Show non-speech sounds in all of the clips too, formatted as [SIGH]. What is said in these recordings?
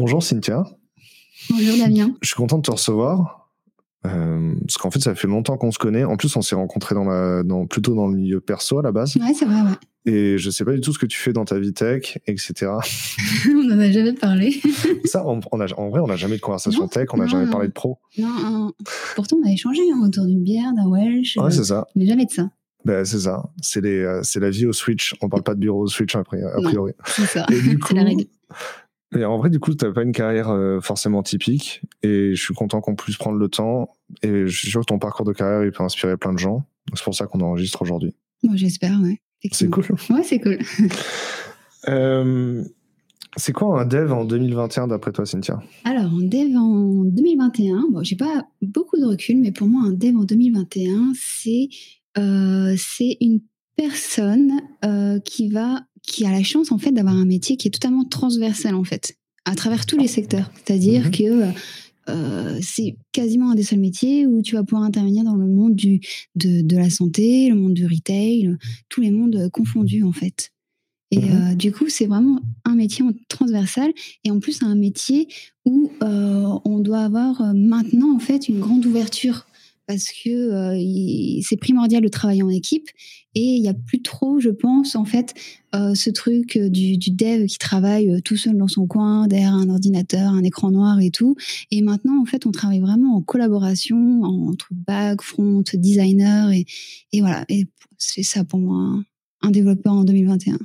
Bonjour Cynthia. Bonjour Damien. Je suis content de te recevoir. Euh, parce qu'en fait, ça fait longtemps qu'on se connaît. En plus, on s'est rencontrés dans la, dans, plutôt dans le milieu perso à la base. Ouais, c'est vrai, ouais. Et je sais pas du tout ce que tu fais dans ta vie tech, etc. [LAUGHS] [LAUGHS] on n'en a jamais parlé. ça, on, a, en vrai, on n'a jamais de conversation tech, on n'a jamais parlé de pro. Non, pourtant, on a échangé hein, autour d'une bière, d'un Welsh. Ouais, c'est ça. Mais jamais de ça. Ben, c'est ça. C'est euh, c'est la vie au Switch. On parle pas de bureau au Switch a priori. C'est ça. [LAUGHS] C'est la règle. Et en vrai, du coup, tu n'as pas une carrière euh, forcément typique. Et je suis content qu'on puisse prendre le temps. Et je suis sûr que ton parcours de carrière, il peut inspirer plein de gens. C'est pour ça qu'on enregistre aujourd'hui. Moi, j'espère, ouais. C'est cool. Ouais, c'est cool. [LAUGHS] euh, c'est quoi un dev en 2021 d'après toi, Cynthia? Alors, un dev en 2021, bon, j'ai pas beaucoup de recul, mais pour moi, un dev en 2021, c'est euh, une personne euh, qui va qui a la chance en fait d'avoir un métier qui est totalement transversal en fait à travers tous les secteurs. C'est-à-dire mhm. que euh, c'est quasiment un des seuls métiers où tu vas pouvoir intervenir dans le monde du, de, de la santé, le monde du retail, tous les mondes confondus en fait. Et mhm. euh, du coup, c'est vraiment un métier transversal et en plus un métier où euh, on doit avoir maintenant en fait une grande ouverture parce que euh, c'est primordial de travailler en équipe et il n'y a plus trop, je pense, en fait, euh, ce truc euh, du, dev qui travaille tout seul dans son coin, derrière un ordinateur, un écran noir et tout. Et maintenant, en fait, on travaille vraiment en collaboration entre back, front, designer et, et voilà. Et c'est ça pour moi, un développeur en 2021.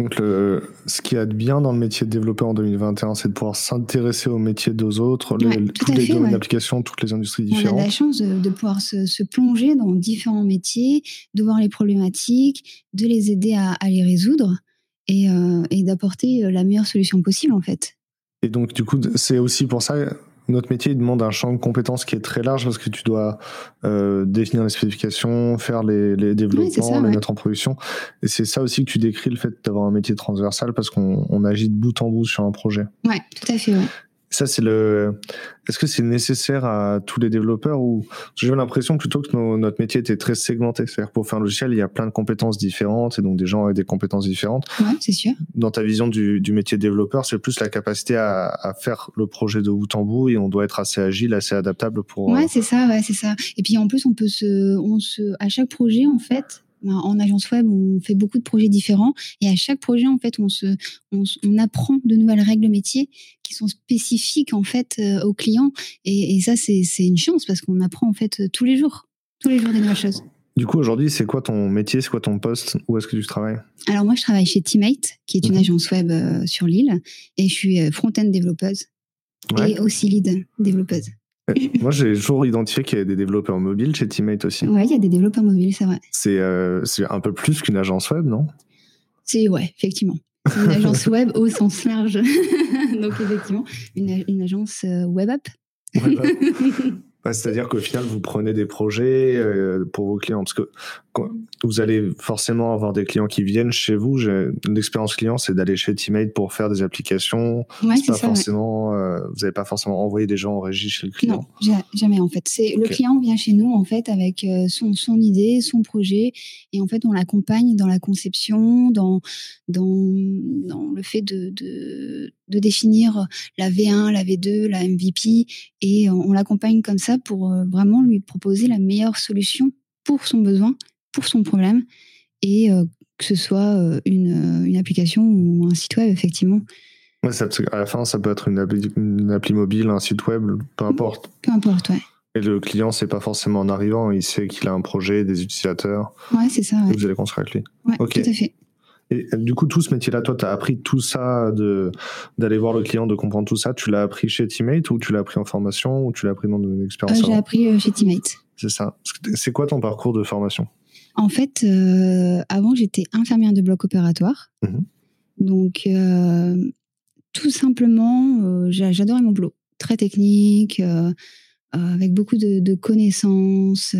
Donc, le, ce qui a de bien dans le métier de développeur en 2021, c'est de pouvoir s'intéresser au métier des autres, les, toutes les domaines d'application, toutes les industries différentes. On a la chance de, pouvoir se, plonger dans différents métiers, de voir les problématiques, de les aider à, les résoudre et, euh, et d'apporter euh, la meilleure solution possible, en fait. Et donc, du coup, c'est aussi pour ça notre métier demande un champ de compétences qui est très large parce que tu dois euh, définir les spécifications, faire les, développements, les mettre en production. Et c'est ça aussi que tu décris le fait d'avoir un métier transversal parce qu'on agit de bout en bout sur un projet. Ouais, tout à fait. Ouais. Ça, c'est le. Est-ce que c'est nécessaire à tous les développeurs ou j'ai l'impression plutôt que notre métier était très segmenté. C'est-à-dire pour faire un logiciel, il y a plein de compétences différentes et donc des gens avec des compétences différentes. Ouais, c'est sûr. Dans ta vision du, du métier de développeur, c'est plus la capacité à, à, faire le projet de bout en bout et on doit être assez agile, assez adaptable pour. Ouais, c'est ça, ouais, c'est ça. Et puis en plus, on peut se, on se, à chaque projet, en fait, en agence web, on fait beaucoup de projets différents. Et à chaque projet, en fait, on se, on, apprend de nouvelles règles métiers qui sont spécifiques en fait euh, aux clients. Et, ça, c'est une chance parce qu'on apprend en fait tous les jours, tous les jours des nouvelles choses. Du coup, aujourd'hui, c'est quoi ton métier, c'est quoi ton poste, où est-ce que tu travailles? Alors moi, je travaille chez Teammate, qui est une mhm. agence web euh, sur Lille, et je suis euh, front-end développeuse. Et aussi lead développeuse. [LAUGHS] Moi, j'ai toujours identifié qu'il y a des développeurs mobiles chez Teammate aussi. Ouais, il y a des développeurs mobiles, c'est vrai. C'est euh, un peu plus qu'une agence web, non? C'est, ouais, effectivement. C'est une agence web au sens large. [LAUGHS] Donc, effectivement, une, une agence euh, web app. [LAUGHS] C'est-à-dire qu'au final, vous prenez des projets euh, pour vos clients, parce que vous allez forcément avoir des clients qui viennent chez vous. L'expérience client, c'est d'aller chez Teammate pour faire des applications. Ouais, pas forcément, euh, vous n'avez pas forcément envoyé des gens en régie chez le client. Non, jamais en fait. Le client vient chez nous en fait avec euh, son, son idée, son projet, et en fait on l'accompagne dans la conception, dans dans, dans le fait de, de, de définir la V1, la V2, la MVP, et on l'accompagne comme ça pour euh, vraiment lui proposer la meilleure solution pour son besoin pour son problème et euh, que ce soit euh, une, une, application ou un site web, effectivement. Ouais, ça, à la fin, ça peut être une appli, mobile, un site web, peu importe. Peu importe, ouais. Et le client, c'est pas forcément en arrivant, il sait qu'il a un projet, des utilisateurs. Ouais, c'est ça. Vous allez construire avec lui. Ouais, tout à fait. Et du coup, tout ce métier-là, toi, tu as appris tout ça, de d'aller voir le client, de comprendre tout ça. Tu l'as appris chez Teammate ou tu l'as appris en formation ou tu l'as appris dans une expérience euh, J'ai appris chez Teammate. C'est ça. C'est quoi ton parcours de formation? En fait, euh, avant, j'étais infirmière de bloc opératoire. Mhm. Donc, euh, tout simplement, euh, j'adorais mon boulot. Très technique, avec beaucoup de, connaissances.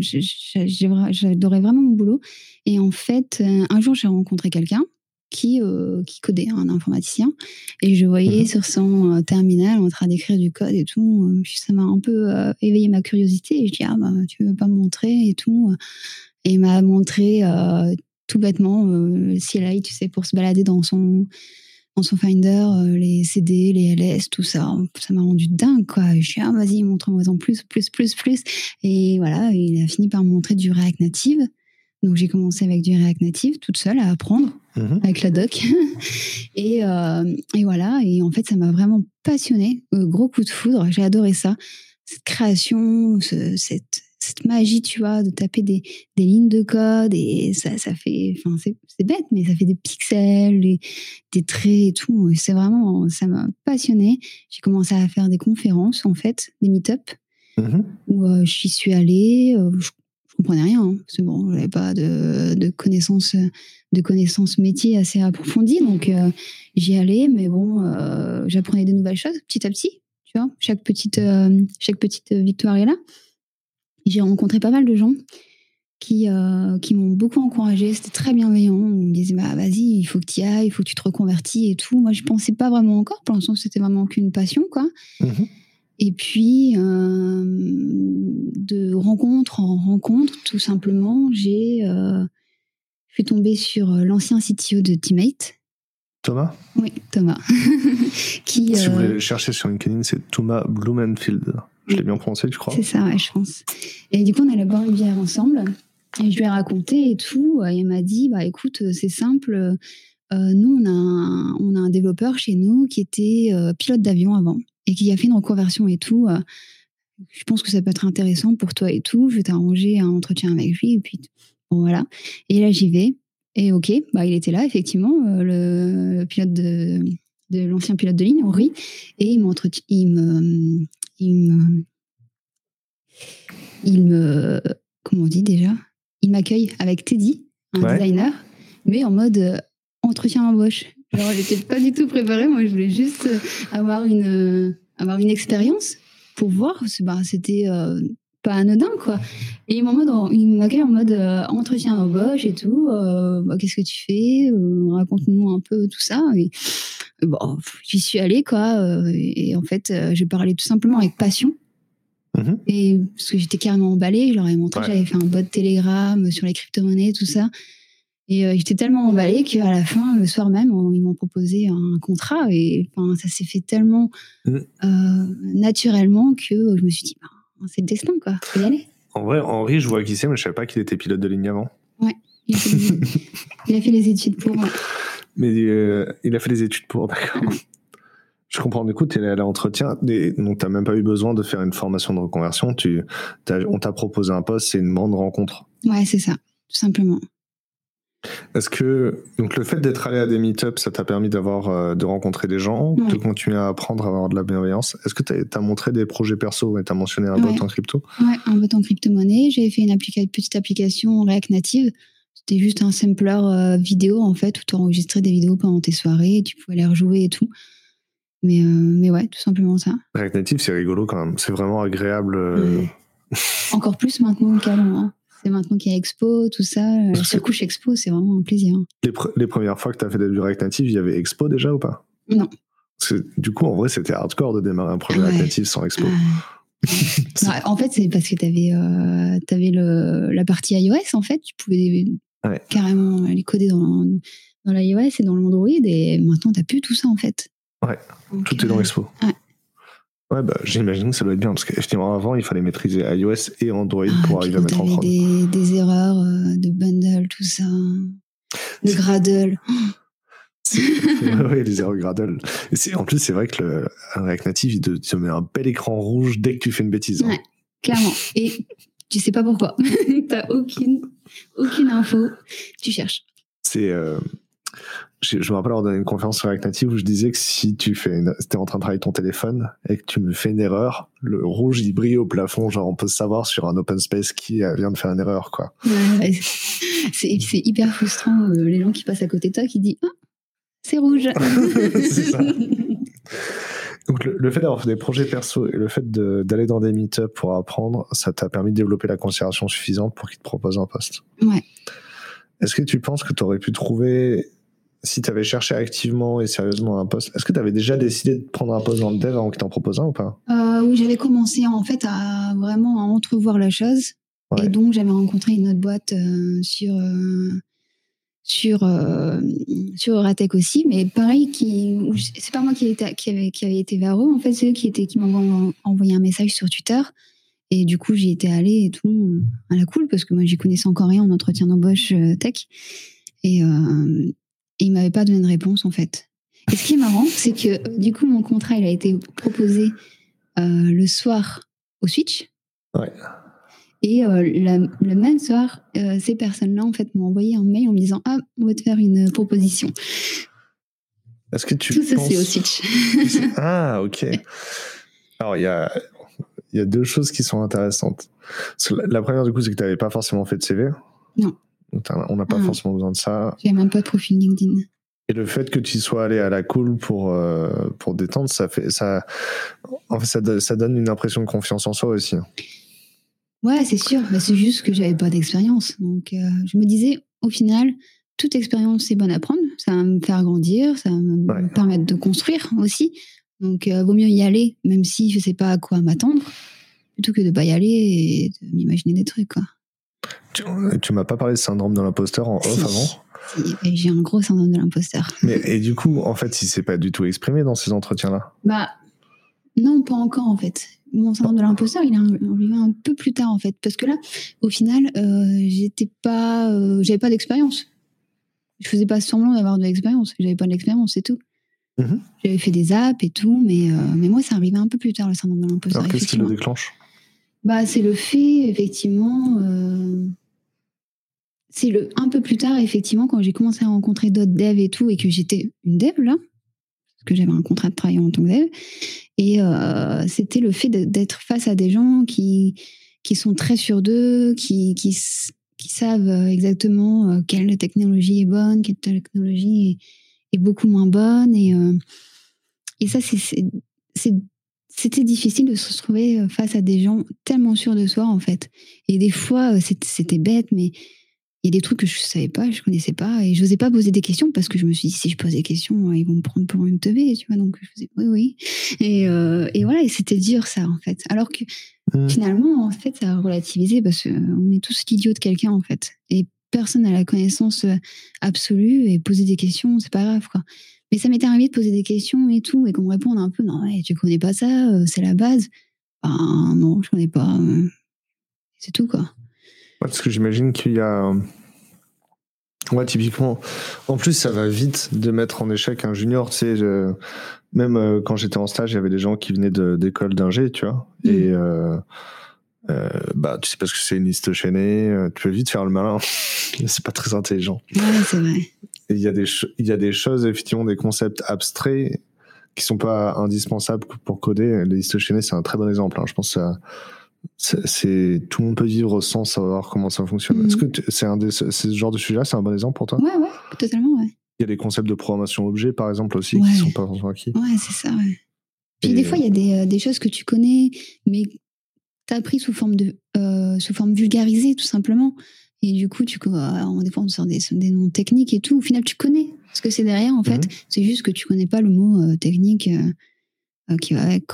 J'adorais vraiment mon boulot. Et en fait, un jour, j'ai rencontré quelqu'un qui, qui codait, un informaticien. Et je voyais sur son terminal en train d'écrire du code et tout. ça m'a un peu éveillé ma curiosité. Et je dis, ah, bah, tu veux pas me montrer et tout et m'a montré euh, tout bêtement euh, le CLI, tu sais, pour se balader dans son dans son Finder les CD, les LS, tout ça. Ça m'a rendu dingue, quoi. Je suis ah, vas-y, montre-moi en plus, plus, plus, plus. Et voilà, il a fini par me montrer du React Native. Donc j'ai commencé avec du React Native toute seule à apprendre mhm. avec la doc. [LAUGHS] et, euh, et, voilà, et en fait ça m'a vraiment passionné, euh, gros coup de foudre, j'ai adoré ça, cette création, cette, cette magie, tu vois, de taper des, des, lignes de code et ça, ça fait, enfin c'est bête, mais ça fait des pixels, des, des traits et tout. C'est vraiment, ça m'a passionné. J'ai commencé à faire des conférences en fait, des meet-up. Mhm. où euh, j'y suis allée, je comprenais rien. Hein. C'est bon, j'avais pas de, de, connaissances de connaissances métiers assez approfondies, donc euh, j'y allais, mais bon, euh, j'apprenais des nouvelles choses petit à petit. Tu vois, chaque petite euh, chaque petite victoire est là. J'ai rencontré pas mal de gens qui qui m'ont beaucoup encouragé. C'était très bienveillant. On me disait bah vas-y, il faut que tu y ailles, il faut que tu te reconvertis et tout. Moi, je pensais pas vraiment encore. Pour l'instant, c'était vraiment qu'une passion, quoi. Mmh et puis, euh, de rencontre en rencontre, tout simplement, j'ai euh, je suis tombée sur euh, l'ancien CTO de Teammate. Thomas? Oui, Thomas. [LAUGHS] qui, si vous voulez chercher sur LinkedIn, c'est Thomas Blumenfield. Je l'ai bien prononcé, tu crois C'est ça, ouais, je pense. Et du coup, on allait boire une bière ensemble. Et je lui ai raconté et tout. Et il m'a dit, bah écoute, c'est simple. nous, on a, un, on a un développeur chez nous qui était pilote d'avion avant et qui a fait une reconversion et tout, euh, je pense que ça peut être intéressant pour toi et tout. Je vais t'arranger un entretien avec lui et puis bon, voilà. Et là j'y vais et ok, bah il était là effectivement, euh, le, pilote l'ancien pilote de ligne Henri et il il me, il me, il me, comment on dit déjà, il m'accueille avec Teddy, un designer, mais en mode euh, entretien embauche. Alors, j'étais pas du tout préparée. Moi, je voulais juste euh, avoir une, euh, avoir une expérience pour voir. Bah, c'était euh, pas anodin, quoi. Et il m'accueille en mode entretien embauche et tout. Bah, qu'est-ce que tu fais Raconte-nous un peu tout ça. Et, bon, j'y suis allée, quoi. et, en fait, je parlais tout simplement avec passion. Mm-hmm. Et parce que j'étais carrément emballée, je leur ai montré, j'avais fait un bot Telegram sur les crypto-monnaies, tout ça. Et euh, j'étais tellement emballée qu'à la fin, le soir même, ils m'ont proposé un contrat. Et enfin, ça s'est fait tellement mm. euh, naturellement que je me suis dit, bah, c'est le destin, quoi. Faut y aller. En vrai, Henri, je vois qui c'est, mais je savais pas qu'il était pilote de ligne avant. Ouais. Il a fait, les [LAUGHS] études pour. Mais euh, il a fait les études pour, d'accord. Je comprends. Du coup, tu es à l'entretien, donc tu n'as même pas eu besoin de faire une formation de reconversion. Tu, on t'a proposé un poste, c'est une grande rencontre. Ouais, c'est ça, tout simplement. Est-ce que donc le fait d'être allé à des meet-ups, ça t'a permis d'avoir euh, de rencontrer des gens, de continuer à apprendre, à avoir de la bienveillance? Est-ce que tu as, montré des projets perso et tu as mentionné un bot en crypto? Ouais, un bot en crypto-monnaie. J'avais fait une petite application React Native. C'était juste un sampler euh, vidéo en fait où tu enregistrais des vidéos pendant tes soirées et tu pouvais les rejouer et tout. Mais, euh, mais ouais, tout simplement ça. React Native, c'est rigolo quand même. C'est vraiment agréable. [LAUGHS] Encore plus maintenant qu'avant. Hein. C'est maintenant qu'il y a Expo, tout ça. La couche Expo, c'est vraiment un plaisir. Les, premières fois que tu as fait des React Native, il y avait Expo déjà ou pas? Non. Du coup, en vrai, c'était hardcore de démarrer un projet React Native sans Expo. [LAUGHS] en fait, c'est parce que tu avais, euh, avais le, la partie iOS, en fait. Tu pouvais carrément les coder dans, dans l'iOS et dans l'Android. Et maintenant, tu n'as plus tout ça, en fait. Ouais, tout est dans euh, Expo. Ouais. Ouais, bah, j'imagine que ça doit être bien, parce qu'effectivement, avant, il fallait maîtriser iOS et Android ah, pour arriver à mettre en prod. Des, des erreurs euh, de bundle, tout ça. De Gradle. [LAUGHS] [LAUGHS] oui, les erreurs Gradle. Et en plus, c'est vrai que le React Native, il te, met un bel écran rouge dès que tu fais une bêtise. Hein. Ouais, clairement. Et tu sais pas pourquoi. [LAUGHS] T'as aucune, aucune info. Tu cherches. C'est. Euh, je, me rappelle avoir donné une conférence sur React Native où je disais que si tu fais, es en train de travailler ton téléphone et que tu me fais une erreur, le rouge il brille au plafond, genre on peut savoir sur un open space qui euh, vient de faire une erreur, quoi. [LAUGHS] c'est hyper frustrant euh, les gens qui passent à côté de toi qui disent ah, c'est rouge. [LAUGHS] [LAUGHS] Donc le, fait d'avoir fait des projets perso et le fait d'aller dans des meet pour apprendre, ça t'a permis de développer la considération suffisante pour qu'ils te proposent un poste. Ouais. Est-ce que tu penses que tu aurais pu trouver si tu avais cherché activement et sérieusement un poste, est-ce que tu avais déjà décidé de prendre un poste dans le dev avant qu'ils t'en proposent un ou pas? Euh, Oui, j'avais commencé en fait à vraiment à entrevoir la chose. Et donc, j'avais rencontré une autre boîte euh, sur, euh, sur euh, sur Euratech aussi, mais pareil, qui c'est pas moi qui, était, qui avait qui avait été vers eux, en fait, c'est eux qui étaient qui m'ont envoyé un message sur Twitter. Et du coup, j'y étais allée et tout à la cool parce que moi, j'y connaissais encore rien en entretien d'embauche tech. Et, euh, et ils m'avaient pas donné de réponse en fait. Et ce qui est marrant, c'est que du coup, mon contrat, il a été proposé euh, le soir au Switch. Ouais. Et euh, le même soir, euh, ces personnes-là, en fait, m'ont envoyé un mail en me disant Ah, on va te faire une proposition. Est-ce que tu Tout ça, c'est au Switch. [LAUGHS] ah, ok. Alors, il y a, y a deux choses qui sont intéressantes. La première, du coup, c'est que tu n'avais pas forcément fait de CV. Non. On n'a pas ah. forcément besoin de ça. J'ai même pas de profil LinkedIn. Et le fait que tu sois allé à la cool pour, euh, pour détendre, ça, fait, ça, en fait, ça, ça, donne une impression de confiance en soi aussi. Ouais, c'est sûr. mais c'est juste que j'avais pas d'expérience. Donc, euh, je me disais, au final, toute expérience, c'est bonne à prendre. Ça va me faire grandir, ça va me permettre de construire aussi. Donc, euh, vaut mieux y aller, même si je sais pas à quoi m'attendre, plutôt que de pas y aller et de m'imaginer des trucs, quoi. Tu, tu m'as pas parlé de syndrome de l'imposteur en off avant j'ai un gros syndrome de l'imposteur. Mais et du coup, en fait, il s'est pas du tout exprimé dans ces entretiens-là. Bah non, pas encore en fait. Mon syndrome de l'imposteur, il est arrivé un peu plus tard en fait, parce que là, au final, euh, j'étais pas, euh, j'avais pas d'expérience. Je faisais pas semblant d'avoir de l'expérience. J'avais pas d'expérience, c'est tout. Mm-hmm. J'avais fait des apps et tout, mais euh, mais moi, ça arrivait un peu plus tard le syndrome de l'imposteur. qu'est-ce qui le déclenche? Bah, c'est le fait effectivement c'est le un peu plus tard, effectivement, quand j'ai commencé à rencontrer d'autres devs et tout, et que j'étais une dev là, parce que j'avais un contrat de travail en tant que dev, et euh, c'était le fait d'être face à des gens qui qui sont très sûrs d'eux, qui, qui savent exactement euh, quelle technologie est bonne, quelle technologie est, beaucoup moins bonne, et euh, et ça c'était difficile de se retrouver face à des gens tellement sûrs de soi en fait. Et des fois c'était bête, mais il y a des trucs que je savais pas, je connaissais pas, et je n'osais pas poser des questions parce que je me suis dit si je pose des questions, ils vont me prendre pour une teubée, tu vois. Donc je faisais oui, oui. Et, euh, et voilà, et c'était dur ça en fait. Alors que mmh. finalement, en fait, ça a relativisé parce qu'on est tous l'idiot de quelqu'un en fait, et personne n'a la connaissance euh, absolue et poser des questions, c'est pas grave quoi. Mais ça m'était arrivé de poser des questions et tout, et qu'on me réponde un peu non, ouais, tu connais pas ça, euh, c'est la base. Ben non, je connais pas. C'est tout quoi. Parce que j'imagine qu'il y a. Ouais, typiquement. En plus, ça va vite de mettre en échec un junior. Tu sais, même euh, quand j'étais en stage, il y avait des gens qui venaient d'école d'ingé, tu vois. Mm. Et euh, euh, bah, tu sais parce que c'est une liste chaînée. tu peux vite faire le malin. [LAUGHS] c'est pas très intelligent. Ouais, c'est vrai. Il y a des il y a des choses effectivement des concepts abstraits qui sont pas indispensables pour coder. Les listes chaînées, c'est un très bon exemple. Hein. Je pense que ça c'est tout le monde peut vivre sans savoir comment ça fonctionne. Est-ce que mhm. c'est un ce genre de sujet-là, c'est un bon exemple pour toi? Ouais, ouais, totalement, ouais. Il y a des concepts de programmation objet, par exemple, aussi, qui sont pas forcément acquis. Ouais, c'est ça, ouais. Puis des fois, il y a des, euh, des, choses que tu connais, mais tu as appris sous forme, de, euh, sous forme vulgarisée, tout simplement. Et du coup, tu, euh, des fois, on sort des, des, noms techniques et tout. Au final, tu connais ce que c'est derrière, en fait. Mhm. C'est juste que tu connais pas le mot euh, technique. Qui va avec.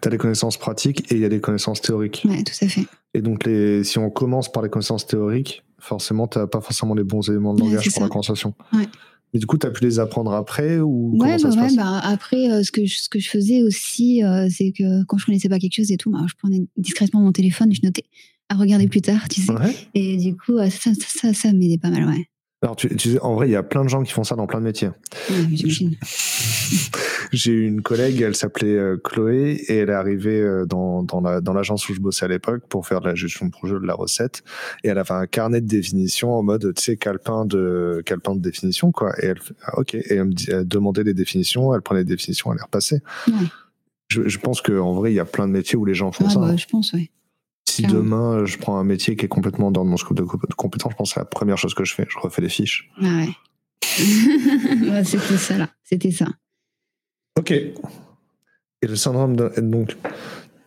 Tu as des connaissances pratiques et il y a des connaissances théoriques. Oui, tout à fait. Et donc, les, si on commence par les connaissances théoriques, forcément, tu n'as pas forcément les bons éléments de langage pour la conversation. Ouais. Mais du coup, tu as pu les apprendre après ou Ouais, bah bah après, euh, ce, que je, ce que je faisais aussi, euh, c'est que quand je connaissais pas quelque chose et tout, bah, je prenais discrètement mon téléphone et je notais à regarder plus tard, tu sais. Et du coup, ça, ça, ça, ça m'aidait pas mal, ouais. Alors, tu, tu, en vrai, il y a plein de gens qui font ça dans plein de métiers. J'ai eu une collègue, elle s'appelait euh, Chloé, et elle est arrivée euh, dans, dans, la, dans l'agence où je bossais à l'époque pour faire de la gestion de projet de la recette. Et elle avait un carnet de définition en mode, tu sais, calepin de, calepin de définition, quoi. Et elle, ah, ok. Et elle me demandait les définitions, elle prenait les définitions, elle les repassait. Ouais. Je, je pense qu'en vrai, il y a plein de métiers où les gens font ça. Bah, hein. Je pense, oui. Si demain je prends un métier qui est complètement dans mon scope de compétences, je pense que c'est la première chose que je fais. Je refais les fiches. Ah ouais. [LAUGHS] c'était ça là. C'était ça. Ok. Et le syndrome de, donc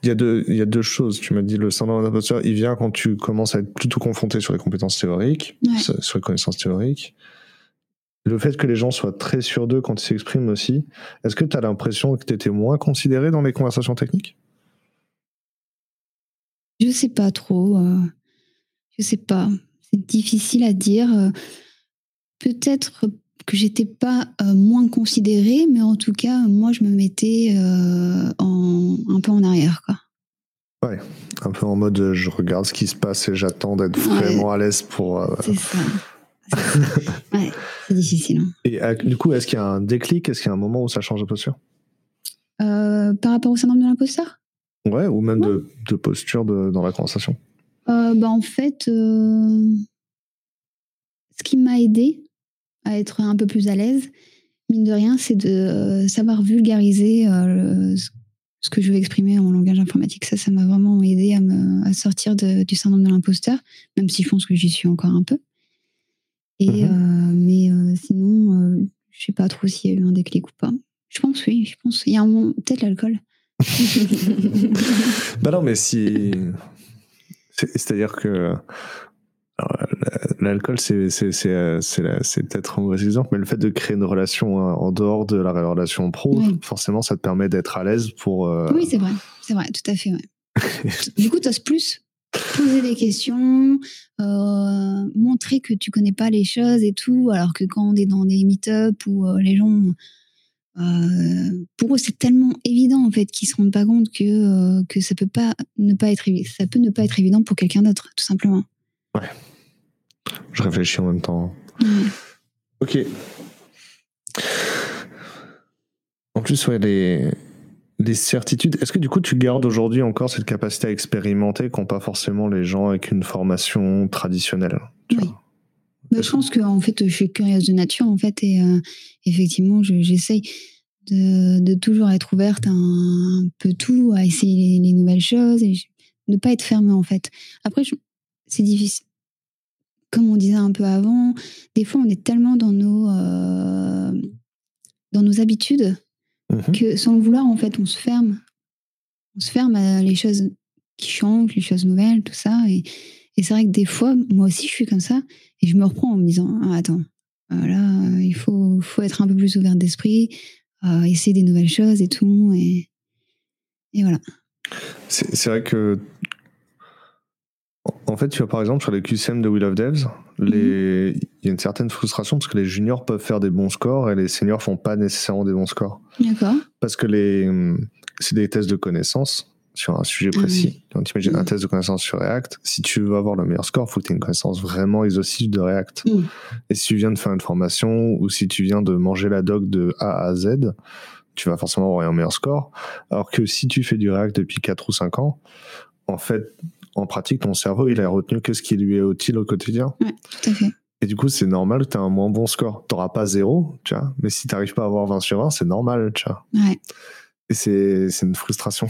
il y a deux il y a deux choses. Tu m'as dit le syndrome d'imposteur, il vient quand tu commences à être plutôt confronté sur les compétences théoriques, sur les connaissances théoriques. Le fait que les gens soient très sûrs d'eux quand ils s'expriment aussi, est-ce que tu as l'impression que tu étais moins considéré dans les conversations techniques? Je sais pas trop. Euh, je sais pas. C'est difficile à dire. Euh, peut-être que j'étais pas moins considérée, mais en tout cas, moi, je me mettais en, un peu en arrière, quoi. Ouais, un peu en mode je regarde ce qui se passe et j'attends d'être vraiment à l'aise pour. C'est ça. [LAUGHS] ouais, c'est difficile. Hein. Et du coup, est-ce qu'il y a un déclic? Est-ce qu'il y a un moment où ça change de posture? Par rapport au syndrome de l'imposteur? Ouais, ou même De, posture dans la conversation bah, En fait, ce qui m'a aidé, à être un peu plus à l'aise, mine de rien, c'est de euh, savoir vulgariser euh, ce que je veux exprimer en langage informatique. Ça, ça m'a vraiment aidé à, me, à sortir du syndrome de l'imposteur, même si je pense que j'y suis encore un peu. Et, mhm. euh, mais sinon, je sais pas trop s'il y a eu un déclic ou pas. Je pense, oui, je pense. Il y a un peut-être l'alcool. [LAUGHS] bah non, mais si. C'est-à-dire que L'alcool, c'est peut-être un mauvais exemple, mais le fait de créer une relation hein, en dehors de la relation pro, forcément, ça te permet d'être à l'aise pour. Euh, oui, c'est vrai, c'est vrai, tout à fait. [LAUGHS] du coup, tu oses plus poser des questions, euh, montrer que tu connais pas les choses et tout, alors que quand on est dans des meet-up où euh, les gens. pour eux, c'est tellement évident en fait qu'ils se rendent pas compte que que ça peut pas ne pas être ça peut ne pas être évident pour quelqu'un d'autre, tout simplement. Ouais. Je réfléchis en même temps. Ok. En plus, ouais, les, les certitudes. Est-ce que du coup, tu gardes aujourd'hui encore cette capacité à expérimenter qu'ont pas forcément les gens avec une formation traditionnelle Oui. je pense que en fait, je suis curieuse de nature en fait, et euh, effectivement, j'essaye de, de, toujours être ouverte à un, peu tout, à essayer les, nouvelles choses et ne pas être fermée en fait. Après, c'est difficile comme on disait un peu avant, des fois on est tellement dans nos, euh, dans nos habitudes mhm. que sans le vouloir, en fait, on se ferme. On se ferme à les choses qui changent, les choses nouvelles, tout ça. Et, c'est vrai que des fois, moi aussi, je suis comme ça. Et je me reprends en me disant, ah, attends, euh, là, il faut, faut être un peu plus ouvert d'esprit, euh, essayer des nouvelles choses et tout. Et, et voilà. C'est vrai que en fait, tu vois, par exemple, sur les QCM de Will of Devs, les... il y a une certaine frustration parce que les juniors peuvent faire des bons scores et les seniors font pas nécessairement des bons scores. D'accord. Parce que les... c'est des tests de connaissances sur un sujet précis. Donc, tu imagines un test de connaissances sur React. Si tu veux avoir le meilleur score, il faut que tu aies une connaissance vraiment exhaustive de React. Et si tu viens de faire une formation ou si tu viens de manger la doc de A à Z, tu vas forcément avoir un meilleur score. Alors que si tu fais du React depuis 4 ou 5 ans, en fait, en pratique, ton cerveau, il a retenu que ce qui lui est utile au quotidien. Ouais, tout à fait. Et du coup, c'est normal que tu aies un moins bon score. Tu n'auras pas zéro, tu vois, mais si tu n'arrives pas à avoir 20 sur 20, c'est normal, tu vois. Ouais. Et c'est, une frustration.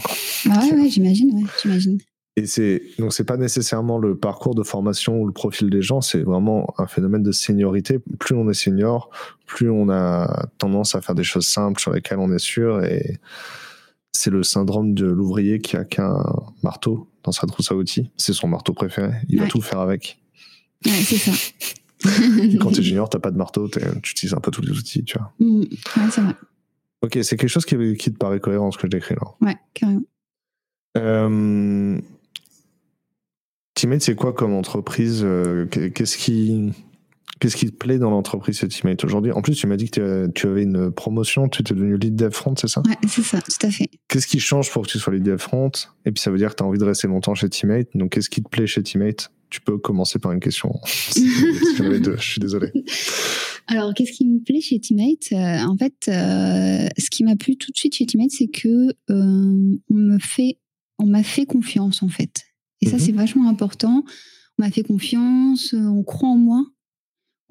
Ah ouais, ouais, j'imagine, ouais, j'imagine. Et c'est donc c'est pas nécessairement le parcours de formation ou le profil des gens, c'est vraiment un phénomène de seniorité. Plus on est senior, plus on a tendance à faire des choses simples sur lesquelles on est sûr. Et c'est le syndrome de l'ouvrier qui a qu'un marteau dans sa trousse à outils. C'est son marteau préféré. Il va tout faire avec. Ouais, c'est ça. quand t'es junior, t'as pas de marteau, tu utilises un peu tous les outils, tu vois. Mmh. Ouais, c'est vrai. Ok, c'est quelque chose qui, qui, te paraît cohérent, ce que je décris là. Ouais, carrément. Euh... Teammate, c'est quoi comme entreprise euh, Qu'est-ce qui, Qu'est-ce qui te plaît dans l'entreprise Teammate aujourd'hui? En plus, tu m'as dit que tu avais une promotion, tu étais devenu lead dev front, c'est ça? Ouais, c'est ça, tout à fait. Qu'est-ce qui change pour que tu sois lead dev front? Et puis ça veut dire que tu as envie de rester longtemps chez Teammate. Donc qu'est-ce qui te plaît chez Teammate Tu peux commencer par une question. [LAUGHS] deux, je suis désolé. [LAUGHS] Alors, qu'est-ce qui me plaît chez Teammate euh, En fait, euh, ce qui m'a plu tout de suite chez Teammate, c'est que euh, on me fait, on m'a fait confiance en fait. Et ça, mhm. c'est vachement important. On m'a fait confiance, on croit en moi.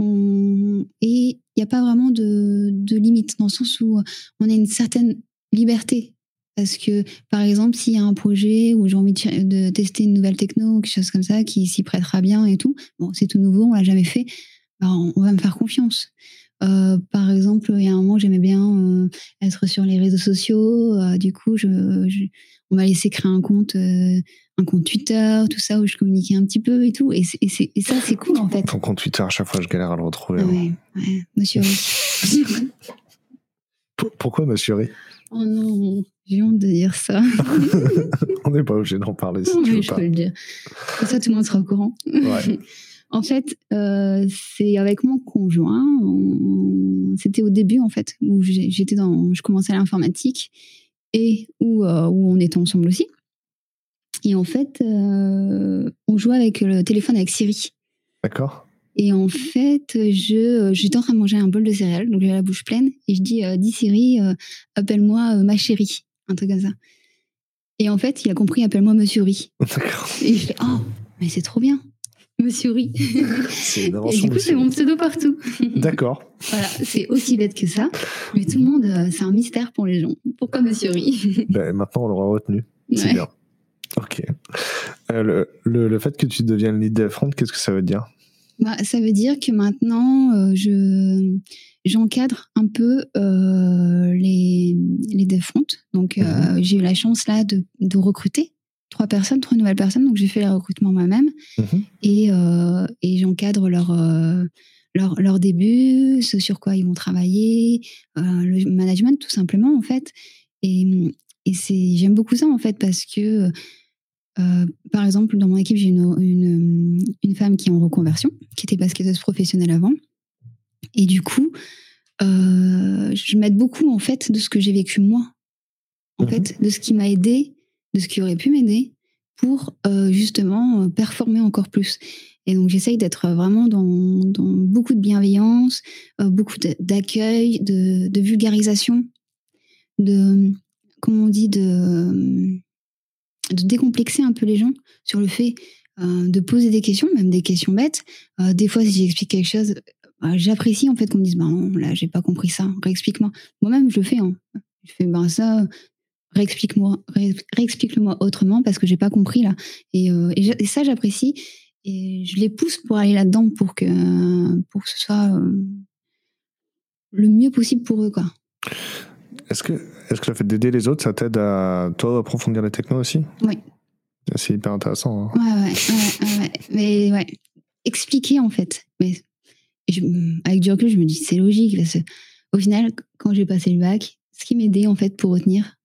Et il n'y a pas vraiment de, de limite, dans le sens où on a une certaine liberté. Parce que, par exemple, s'il y a un projet où j'ai envie de, tester une nouvelle techno quelque chose comme ça qui s'y prêtera bien et tout, bon, c'est tout nouveau, on l'a jamais fait, bah, on, va me faire confiance. Euh, par exemple, il y a un moment, j'aimais bien euh, être sur les réseaux sociaux. Euh, du coup, je, on m'a laissé créer un compte un compte Twitter, tout ça, où je communiquais un petit peu et tout. Et, ça, c'est cool, en fait. Ton compte Twitter, à chaque fois, je galère à le retrouver. Ouais, ouais. Monsieur [LAUGHS] Pourquoi Monsieur Ri Oh non, j'ai honte de dire ça. [LAUGHS] On n'est pas obligé d'en parler si tu veux je peux le dire. Comme ça, tout le monde sera au courant. Ouais. [LAUGHS] En fait, euh, c'est avec mon conjoint. C'était au début, en fait, où j'étais dans, je commençais l'informatique et où, euh, où on était ensemble aussi. Et en fait, euh, on jouait avec le téléphone avec Siri. D'accord. Et en fait, je j'étais en train de manger un bol de céréales, donc j'ai la bouche pleine, et je dis dis Siri, appelle-moi ma chérie, un truc comme ça. Et en fait, il a compris, appelle-moi Monsieur Ri. [LAUGHS] D'accord. Et je fais oh, mais c'est trop bien. Monsieur Ri. C'est une Et du coup, c'est mon pseudo partout. D'accord. voilà, c'est aussi bête que ça. Mais tout le monde, euh, c'est un mystère pour les gens. Pourquoi Monsieur Ri? Ben, Maintenant, on l'aura retenu. C'est bien. Ok. Euh, le, le, fait que tu deviennes lead front, qu'est-ce que ça veut dire? Bah, Ça veut dire que maintenant, euh, je j'encadre un peu les, les dev front. Donc, mhm. j'ai eu la chance là de, de recruter trois personnes, trois nouvelles personnes. Donc, j'ai fait le recrutement moi-même mhm. et, euh, et j'encadre leur, euh, leur, leur, début, ce sur quoi ils vont travailler, euh, le management, tout simplement, en fait. Et, et c'est, j'aime beaucoup ça, en fait, parce que, par exemple, dans mon équipe, j'ai une, une, une, femme qui est en reconversion, qui était basketteuse professionnelle avant. Et du coup, je m'aide beaucoup, en fait, de ce que j'ai vécu moi. En mhm. fait, de ce qui m'a aidé de ce qui aurait pu m'aider pour euh, justement euh, performer encore plus. Et donc j'essaye d'être vraiment dans, beaucoup de bienveillance, euh, beaucoup d'accueil, de, vulgarisation, de comment on dit de, de décomplexer un peu les gens sur le fait de poser des questions, même des questions bêtes. des fois, si j'explique quelque chose, j'apprécie en fait qu'on me dise, ben là, j'ai pas compris ça, réexplique-moi. Moi-même, je le fais. Hein. Je fais, ben ça, réexplique-moi, réexplique-le-moi autrement parce que j'ai pas compris là. Et, euh, et, ça, j'apprécie. Et je les pousse pour aller là-dedans pour que, pour que ce soit euh, le mieux possible pour eux, quoi. Est-ce que, est-ce que le fait d'aider les autres, ça t'aide à toi approfondir les technos aussi? Oui. C'est hyper intéressant. Hein. Ouais, ouais, ouais, Mais ouais, expliquer en fait. Mais avec du recul, je me dis c'est logique parce que, au final, quand j'ai passé le bac, ce qui m'aidait en fait pour retenir,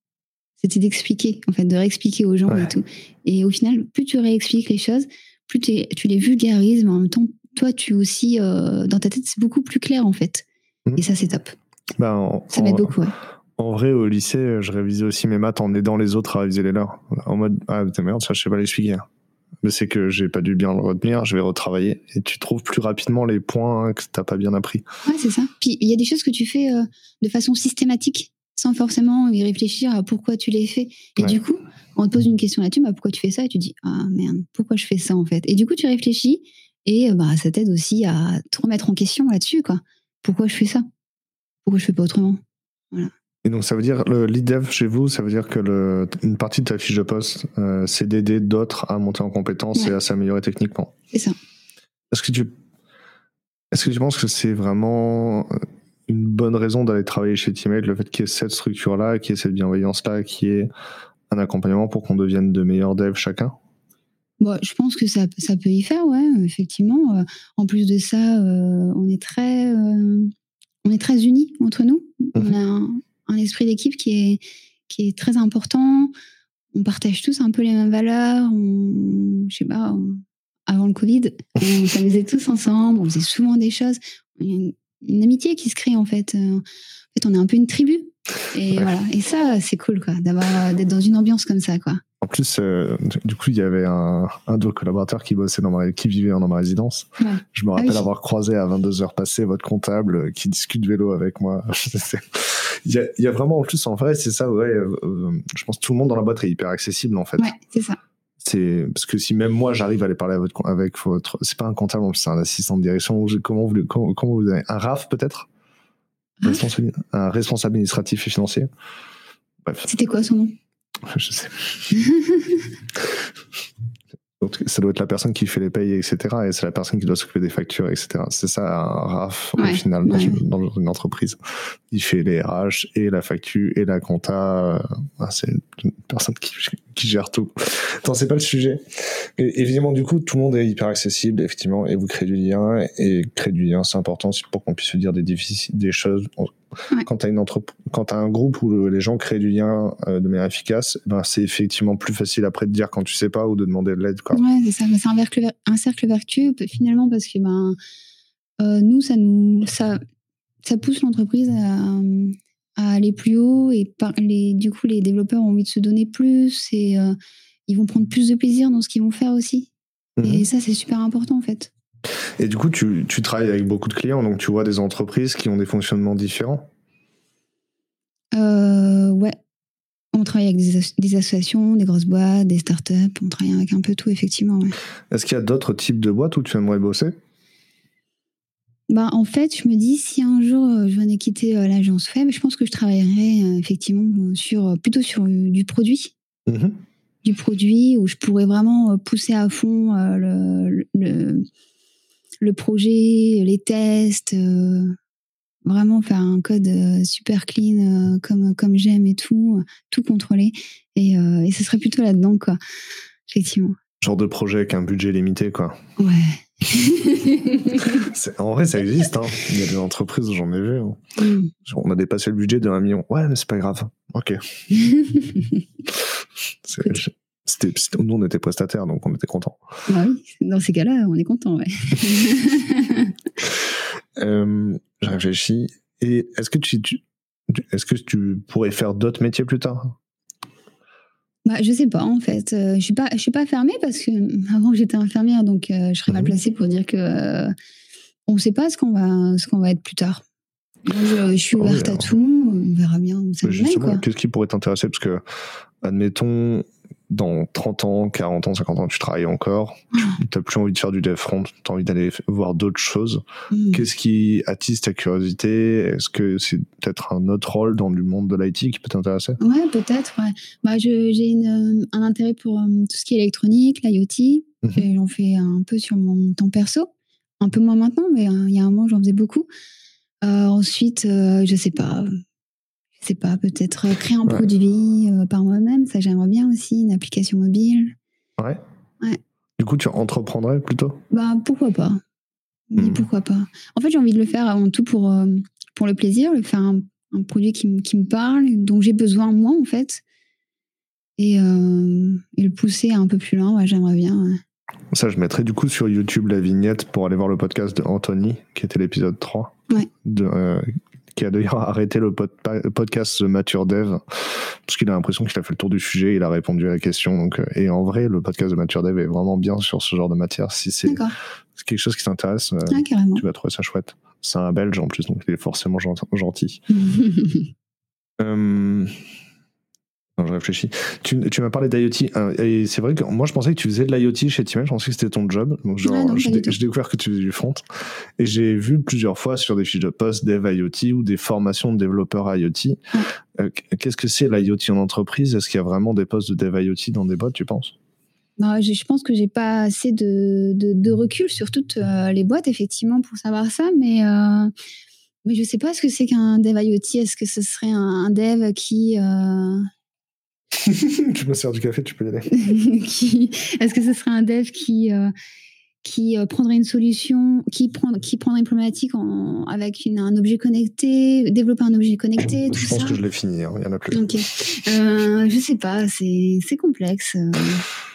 c'était d'expliquer, en fait, de réexpliquer aux gens et tout. Et au final, plus tu réexpliques les choses, plus tu les vulgarises, mais en même temps, toi, tu aussi, euh, dans ta tête, c'est beaucoup plus clair, en fait. Mmh. Et ça, c'est top. Ben, ça m'aide beaucoup, En vrai, au lycée, je révisais aussi mes maths en aidant les autres à réviser les leurs. En mode, ah, putain, merde, ça, je sais pas l'expliquer. Hein. Mais c'est que j'ai pas dû bien le retenir, je vais retravailler. Et tu trouves plus rapidement les points que t'as pas bien appris. Ouais, c'est ça. Puis il y a des choses que tu fais euh, de façon systématique sans forcément y réfléchir à pourquoi tu l'as fait. Et du coup, on te pose une question là-dessus, bah, pourquoi tu fais ça? Et tu dis, ah merde, pourquoi je fais ça en fait? Et du coup, tu réfléchis et bah, ça t'aide aussi à te remettre en question là-dessus. quoi. Pourquoi je fais ça? Pourquoi je fais pas autrement? Voilà. Et donc, ça veut dire, le lead dev chez vous, ça veut dire que le, une partie de ta fiche de poste, euh, c'est d'aider d'autres à monter en compétences et à s'améliorer techniquement. C'est ça. Est-ce que tu, est-ce que tu penses que c'est vraiment une bonne raison d'aller travailler chez Teammate, le fait qu'il y ait cette structure-là, qu'il y ait cette bienveillance-là, qu'il y ait un accompagnement pour qu'on devienne de meilleurs devs chacun Bon, je pense que ça, ça peut y faire, ouais, effectivement. Euh, en plus de ça, euh, on est très, euh, on est très unis entre nous. On mhm. a un, esprit d'équipe qui est, qui est très important. On partage tous un peu les mêmes valeurs. On, je sais pas, avant le Covid, on s'amusait tous ensemble. On faisait souvent des choses une amitié qui se crée en fait. Euh, en fait, on est un peu une tribu. Et voilà. Et ça, c'est cool, quoi, d'avoir d'être dans une ambiance comme ça, quoi. En plus, euh, du coup, il y avait un, un de vos collaborateurs qui bossait dans ma, qui vivait dans ma résidence. Je me ah rappelle avoir croisé à 22 heures passées votre comptable euh, qui discute vélo avec moi. [LAUGHS] il, y a, il y a, vraiment, en plus, en vrai, c'est ça, ouais. je pense que tout le monde dans la boîte est hyper accessible, en fait. Ouais, c'est ça c'est parce que si même moi j'arrive à aller parler avec votre, avec votre c'est pas un comptable c'est un assistant de direction comment vous comment, vous avez un RAF peut-être? Un responsable administratif et financier. Bref. C'était quoi son nom? [LAUGHS] Je sais. Ça doit être la personne qui fait les payes, etc. Et c'est la personne qui doit s'occuper des factures, etc. C'est ça un RAF au final dans, une, entreprise. Il fait les RH et la facture et la compta. Ah, c'est une personne qui, qui gère tout. Non, c'est pas le sujet. Et évidemment, du coup, tout le monde est hyper accessible, effectivement, et vous créez du lien. Et créer du lien, c'est important pour qu'on puisse se dire des, des choses. Quand tu as, un groupe où les gens créent du lien euh, de manière efficace, ben, c'est effectivement plus facile après de dire quand tu sais pas ou de demander de l'aide. Ouais, c'est ça. C'est un, un, cercle vertueux finalement parce que ben, euh, nous, ça, nous ça, ça pousse l'entreprise à, aller plus haut et par, les, du coup, les développeurs ont envie de se donner plus et euh, ils vont prendre plus de plaisir dans ce qu'ils vont faire aussi. Et mhm. ça, c'est super important en fait. Et du coup, tu, tu, travailles avec beaucoup de clients, donc tu vois des entreprises qui ont des fonctionnements différents? Euh, Ouais. On travaille avec des, associations, des grosses boîtes, des startups, on travaille avec un peu tout, effectivement. Est-ce qu'il y a d'autres types de boîtes où tu aimerais bosser? Bah, en fait, je me dis, si un jour euh, je venais quitter euh, l'agence Feb, je pense que je travaillerais effectivement sur, plutôt sur du produit. Mhm. Du produit où je pourrais vraiment pousser à fond le, le projet, les tests, euh, vraiment faire un code euh, super clean euh, comme, comme j'aime et tout, tout contrôler. Et, et ce serait plutôt là-dedans, quoi, effectivement. Genre de projet avec un budget limité, quoi. Ouais. [LAUGHS] en vrai, ça existe. Hein. Il y a des entreprises, j'en ai vu. Hein. Mm. On a dépassé le budget de 1 million. Ouais, mais c'est pas grave. Ok. [LAUGHS] nous, on était prestataires, donc on était contents. Bah oui, dans ces cas-là, on est content, ouais. [LAUGHS] euh, je réfléchis. Et est-ce que tu, est-ce que tu pourrais faire d'autres métiers plus tard? Bah, je sais pas en fait. Euh, je suis pas, je suis pas fermée parce que [LAUGHS] avant j'étais infirmière, donc euh, je serais mal mhm. placée pour dire que euh, on ne sait pas ce qu'on va, ce qu'on va être plus tard. je, suis ah ouverte à tout, on verra bien où ça mène. Qu'est-ce qui pourrait t'intéresser? Parce que, admettons, dans 30 ans, 40 ans, 50 ans, tu travailles encore, tu n'as plus envie de faire du dev front, tu as envie d'aller voir d'autres choses. Mm. Qu'est-ce qui attise ta curiosité? Est-ce que c'est peut-être un autre rôle dans le monde de l'IT qui peut t'intéresser? Ouais, peut-être. Ouais. Bah, j'ai un intérêt pour euh, tout ce qui est électronique, l'IoT. Mhm. J'en fais un peu sur mon temps perso. Un peu moins maintenant, mais euh, il y a un moment, j'en faisais beaucoup. Euh, ensuite, je sais pas, c'est pas, peut-être euh, créer un produit euh, par moi-même, ça j'aimerais bien aussi, une application mobile. Ouais. Ouais. Du coup, tu entreprendrais plutôt? Bah pourquoi pas. Hmm. pourquoi pas. En fait, j'ai envie de le faire avant tout pour, euh, pour le plaisir, le faire un, produit qui, me parle, dont j'ai besoin moi en fait. Et, le pousser un peu plus loin, j'aimerais bien. Ça, je mettrai du coup sur YouTube la vignette pour aller voir le podcast d'Anthony, qui était l'épisode 3. Ouais. De, qui a d'ailleurs [LAUGHS] arrêté le podcast Mature Dev parce qu'il a l'impression qu'il a fait le tour du sujet, il a répondu à la question. Donc, euh, et en vrai, le podcast de Mature Dev est vraiment bien sur ce genre de matière. Si c'est quelque chose qui t'intéresse, euh, tu vas trouver ça chouette. C'est un Belge en plus, donc il est forcément gentil. [LAUGHS] euh, je réfléchis. Tu, tu m'as parlé d'IoT. Euh, et c'est vrai que moi, je pensais que tu faisais de l'IoT chez Timen. Je pensais que c'était ton job. Donc, genre, j'ai découvert que tu faisais du front. Et j'ai vu plusieurs fois sur des fiches de poste dev IoT ou des formations de développeurs IoT. Euh, qu'est-ce que c'est l'IoT en entreprise? Est-ce qu'il y a vraiment des postes de dev IoT dans des boîtes, tu penses? Bah, je pense que j'ai pas assez de, de, recul sur toutes euh, les boîtes, effectivement, pour savoir ça. Mais, mais je sais pas ce que c'est qu'un dev IoT. Est-ce que ce serait un, dev qui [LAUGHS] tu me sers du café, tu peux y aller. [LAUGHS] Est-ce que ce serait un dev qui, euh, qui euh, prendrait une solution, qui, prend, qui prendrait une problématique en, avec une, un objet connecté, développer un objet connecté Je pense que je l'ai fini, hein, il y en a plus. Ok. Euh, je sais pas, c'est complexe. Euh.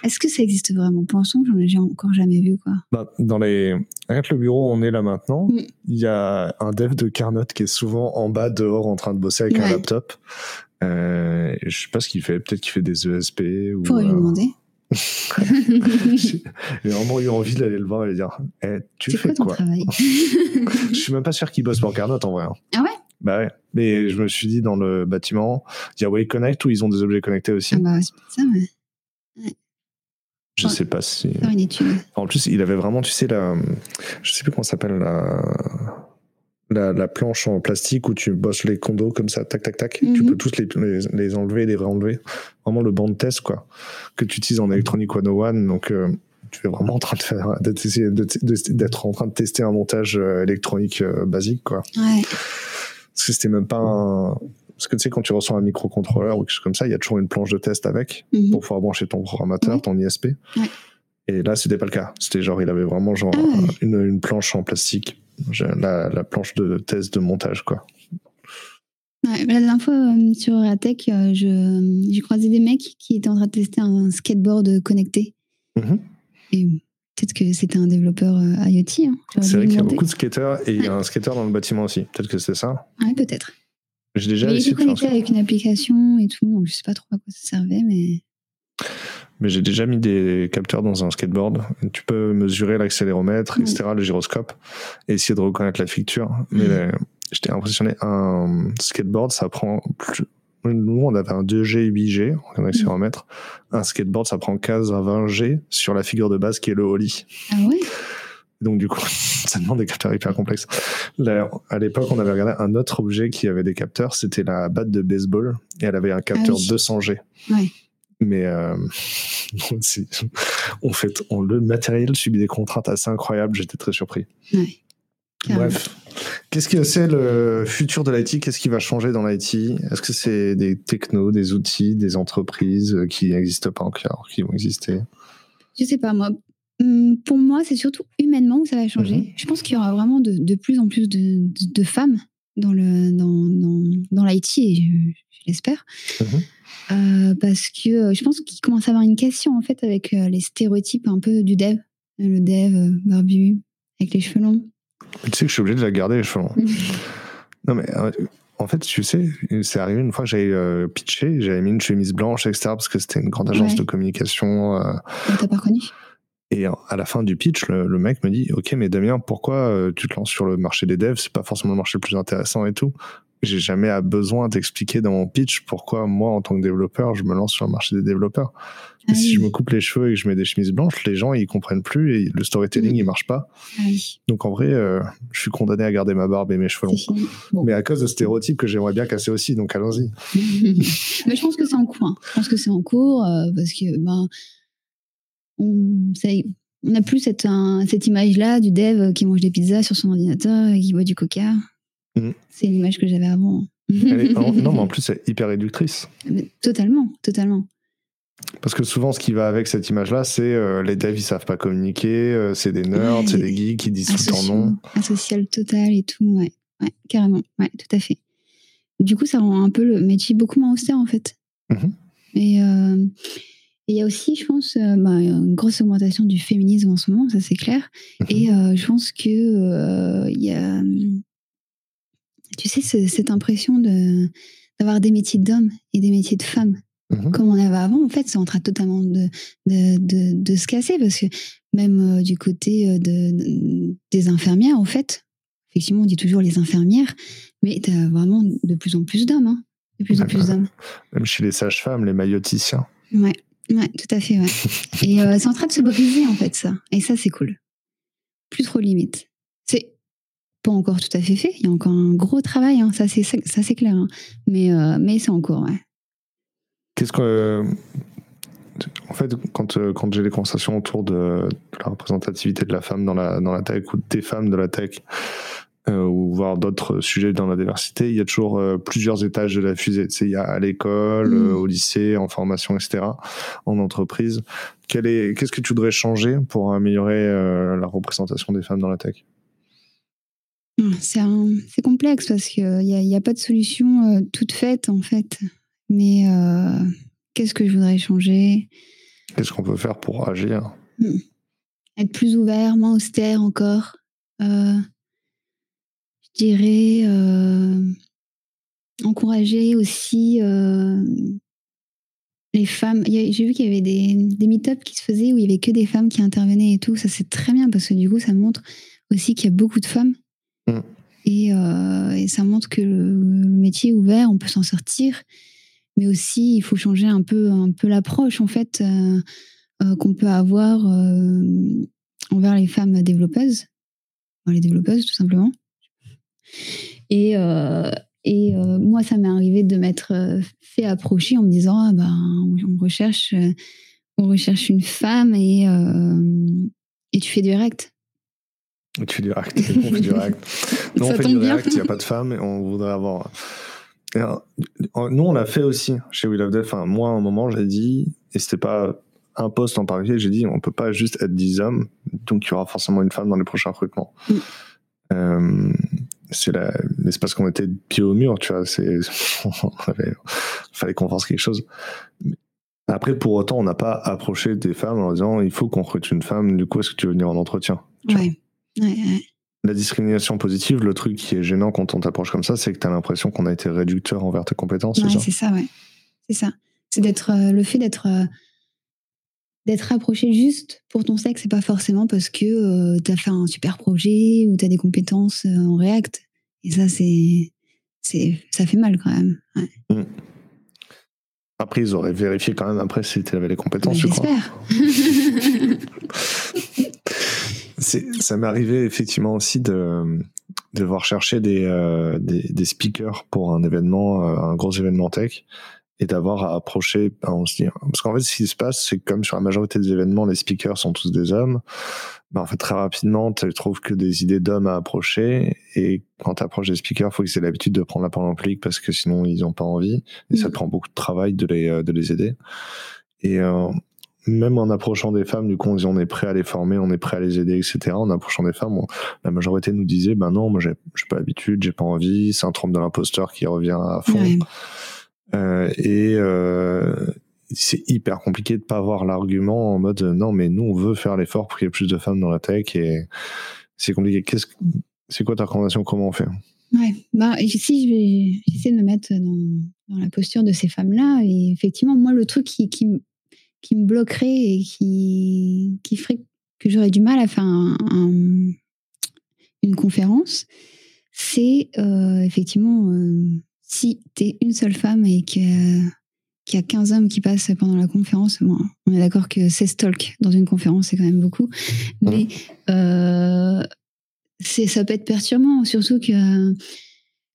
Est-ce que ça existe vraiment? Pour l'instant, j'en ai encore jamais vu. Quoi. Bah, dans les... Avec le bureau, on est là maintenant. Mm. Il y a un dev de Carnot qui est souvent en bas, dehors, en train de bosser avec un laptop. Euh, je sais pas ce qu'il fait. Peut-être qu'il fait des ESP. Ou, Pourrait lui euh, demander. [LAUGHS] J'ai vraiment eu envie d'aller le voir et lui dire eh, Tu fais quoi, quoi? [LAUGHS] Je suis même pas sûr qu'il bosse pour Carnot en vrai. Hein. Ah ouais? Bah ouais. Mais je me suis dit, dans le bâtiment, il y a Way Connect où ils ont des objets connectés aussi. Ah bah, c'est ça, ouais. Je sais pas si. Faire une étude. En plus, il avait vraiment, tu sais, la. Je sais plus comment ça s'appelle, la la, planche en plastique où tu bosses les condos comme ça, tac, tac, tac. Tu mhm. peux tous les, les, enlever, les réenlever. Vraiment le banc de test, quoi, que tu utilises en Electronic 101. Donc, euh, tu es vraiment en train de faire, d'être en train de tester un montage euh, électronique euh, basique, quoi. Ouais. Parce que c'était même pas un. Parce que tu sais, quand tu reçois un microcontrôleur ou quelque chose comme ça, il y a toujours une planche de test avec mhm. pour pouvoir brancher ton programmateur, ton ISP. Ouais. Et là, c'était pas le cas. C'était genre, il avait vraiment genre ah une, une planche en plastique la, planche de test de montage, quoi. la dernière fois sur Ratech, j'ai croisé des mecs qui étaient en train de tester un skateboard connecté. Mm-hmm. Et peut-être que c'était un développeur IoT. Hein. C'est vrai qu'il y a beaucoup de skateurs et il y a un skater dans le bâtiment aussi. Peut-être que c'est ça. Ouais, peut-être. J'ai déjà il était connecté avec une application et tout, donc je sais pas trop à quoi ça servait, mais. Mais j'ai déjà mis des capteurs dans un skateboard. Tu peux mesurer l'accéléromètre, etc., le gyroscope, et essayer de reconnaître la ficture. Mais j'étais impressionné. Un skateboard, ça prend plus... Nous, on avait un 2G, 8G en accéléromètre. Un skateboard, ça prend 15 à 20 G sur la figure de base qui est le holly. Ah ouais donc du coup, [LAUGHS] ça demande des capteurs hyper complexes. à l'époque, on avait regardé un autre objet qui avait des capteurs, c'était la batte de baseball, et elle avait un capteur 200G. Ah ouais. Mais euh, [LAUGHS] on [LAUGHS] fait, on, le matériel subit des contraintes assez incroyables. J'étais très surpris. Bref, qu'est-ce que c'est le futur de l'IT Qu'est-ce qui va changer dans l'IT Est-ce que c'est des technos, des outils, des entreprises qui n'existent pas encore, qui vont exister? Je sais pas, moi, Hum, pour moi, c'est surtout humainement que ça va changer. Mhm. Je pense qu'il y aura vraiment de, de plus en plus de, de, femmes dans le dans, dans, dans l'IT et je, l'espère. Mhm. Euh, parce que euh, je pense qu'il commence à avoir une question en fait avec euh, les stéréotypes un peu du dev. Le dev barbu, avec les cheveux longs. Tu sais que je suis obligé de la garder les cheveux longs. [LAUGHS] non mais en fait, tu sais, c'est arrivé une fois que j'avais pitché, j'avais mis une chemise blanche, etc. parce que c'était une grande agence de communication. T'as pas reconnu? Et à la fin du pitch, le, mec me dit Ok, mais Damien, pourquoi euh, tu te lances sur le marché des devs? C'est pas forcément le marché le plus intéressant et tout. J'ai jamais besoin d'expliquer dans mon pitch pourquoi moi, en tant que développeur, je me lance sur le marché des développeurs. Ah si je me coupe les cheveux et que je mets des chemises blanches, les gens ils comprennent plus et le storytelling il marche pas. Ah Donc en vrai, euh, je suis condamné à garder ma barbe et mes cheveux longs. Mais à cause de stéréotypes que j'aimerais bien casser aussi, donc allons-y. [LAUGHS] mais je pense que c'est en cours. Hein. Je pense que c'est en cours euh, parce que ben on n'a plus cette, cette image-là du dev qui mange des pizzas sur son ordinateur et qui boit du coca. Mm. C'est l'image que j'avais avant. [LAUGHS] non, mais en plus, c'est hyper réductrice. Totalement, totalement. Parce que souvent, ce qui va avec cette image-là, c'est euh, les devs, ils savent pas communiquer, euh, c'est des nerds, c'est des geeks qui disent tout en nom. Un social total et tout, ouais. ouais. carrément, ouais, tout à fait. Du coup, ça rend un peu le métier beaucoup moins austère, en fait. Mm-hmm. Et, euh, il y a aussi, je pense, euh, bah, une grosse augmentation du féminisme en ce moment, ça c'est clair. Mhm. Et euh, je pense que euh, il y a, tu sais, cette impression de d'avoir des métiers d'hommes et des métiers de femmes. Mhm. Comme on avait avant, en fait, c'est en train totalement de, de, de, de, se casser parce que même du côté de, des infirmières, en fait, effectivement, on dit toujours les infirmières, mais tu as vraiment de plus en plus d'hommes. Hein, de plus en plus d'hommes. Même chez les sages-femmes, les mailloticiens. Ouais. Ouais, tout à fait, ouais. [LAUGHS] Et euh, c'est en train de se briser, en fait, ça. Et ça, c'est cool. Plus trop limite. C'est pas encore tout à fait fait. Il y a encore un gros travail, hein. ça, c'est, ça, c'est clair. Hein. Mais, euh, mais c'est encore, ouais. Qu'est-ce que. En fait, quand, euh, quand j'ai des conversations autour de, la représentativité de la femme dans la, dans la tech ou des femmes de la tech, ou voir d'autres sujets dans la diversité, il y a toujours euh, plusieurs étages de la fusée. Il y a à l'école, mm. euh, au lycée, en formation, etc., en entreprise. Qu'est-ce que tu voudrais changer pour améliorer la représentation des femmes dans la tech? Hmm, c'est complexe parce qu'il n'y a, a, pas de solution toute faite en fait. Mais qu'est-ce que je voudrais changer? Qu'est-ce qu'on peut faire pour agir? Hmm. Être plus ouvert, moins austère encore je dirais euh, encourager aussi euh, les femmes. J'ai vu qu'il y avait des, des meet-up qui se faisaient où il y avait que des femmes qui intervenaient et tout. Ça, c'est très bien parce que du coup, ça montre aussi qu'il y a beaucoup de femmes. Mm. Et, euh, et, ça montre que le, métier est ouvert, on peut s'en sortir. Mais aussi, il faut changer un peu, un peu l'approche, en fait, qu'on peut avoir envers les femmes développeuses. les développeuses, tout simplement. Et, euh, et euh, moi, ça m'est arrivé de m'être euh, fait approcher en me disant ah ben, on recherche, on recherche une femme et, et tu fais du React. Tu fais du React, on fait du React. [LAUGHS] Nous, on fait du React, il n'y a pas de femme et on voudrait avoir. nous, on l'a fait aussi chez We Love. Enfin, moi, à un moment, j'ai dit, et c'était pas un poste en particulier, j'ai dit, on peut pas juste être 10 hommes, donc il y aura forcément une femme dans les prochains recrutements. Mm. C'est l'espace qu'on était pied au mur, tu vois. C'est, [LAUGHS] fallait qu'on fasse quelque chose. Après, pour autant, on n'a pas approché des femmes en disant il faut qu'on recrute une femme, du coup, est-ce que tu veux venir en entretien ouais. La discrimination positive, le truc qui est gênant quand on t'approche comme ça, c'est que tu as l'impression qu'on a été réducteur envers tes compétences. c'est ça, ouais. C'est ça. C'est d'être euh, le fait d'être euh, d'être approché juste pour ton sexe, c'est pas forcément parce que euh, tu as fait un super projet ou tu as des compétences en React. Et ça, c'est, c'est, ça fait mal quand même. Mm. Après, ils auraient vérifié quand même après si tu avais les compétences, je J'espère. [LAUGHS] ça m'est arrivé effectivement aussi de, devoir chercher des, euh, des, des, speakers pour un événement, euh, un gros événement tech et d'avoir à approcher, on se dit, parce qu'en fait, ce qui se passe, c'est que comme sur la majorité des événements, les speakers sont tous des hommes, bah en fait, très rapidement, tu trouves que des idées d'hommes à approcher, et quand tu approches des speakers, il faut qu'ils aient l'habitude de prendre la parole en public, parce que sinon, ils n'ont pas envie, et ça mm. prend beaucoup de travail de les, euh, de les aider. Et euh, même en approchant des femmes, du coup, on dit on est prêt à les former, on est prêt à les aider, etc. En approchant des femmes, la majorité nous disait, ben non, moi, j'ai pas l'habitude, j'ai pas envie, c'est un trompe de l'imposteur qui revient à fond. Et euh, c'est hyper compliqué de pas avoir l'argument en mode non mais nous on veut faire l'effort pour qu'il y ait plus de femmes dans la tech et c'est compliqué. Qu'est-ce c'est quoi ta recommandation? Comment on fait? Ouais, bah, si je vais essayer de me mettre dans, la posture de ces femmes-là, et effectivement, moi, le truc qui, qui, me bloquerait et qui, qui ferait que j'aurais du mal à faire un, une conférence, c'est euh, effectivement euh, si tu es une seule femme et qu'il y a 15 hommes qui passent pendant la conférence, on est d'accord que 16 talks dans une conférence, c'est quand même beaucoup. Mais euh, ça peut être perturbant, surtout que,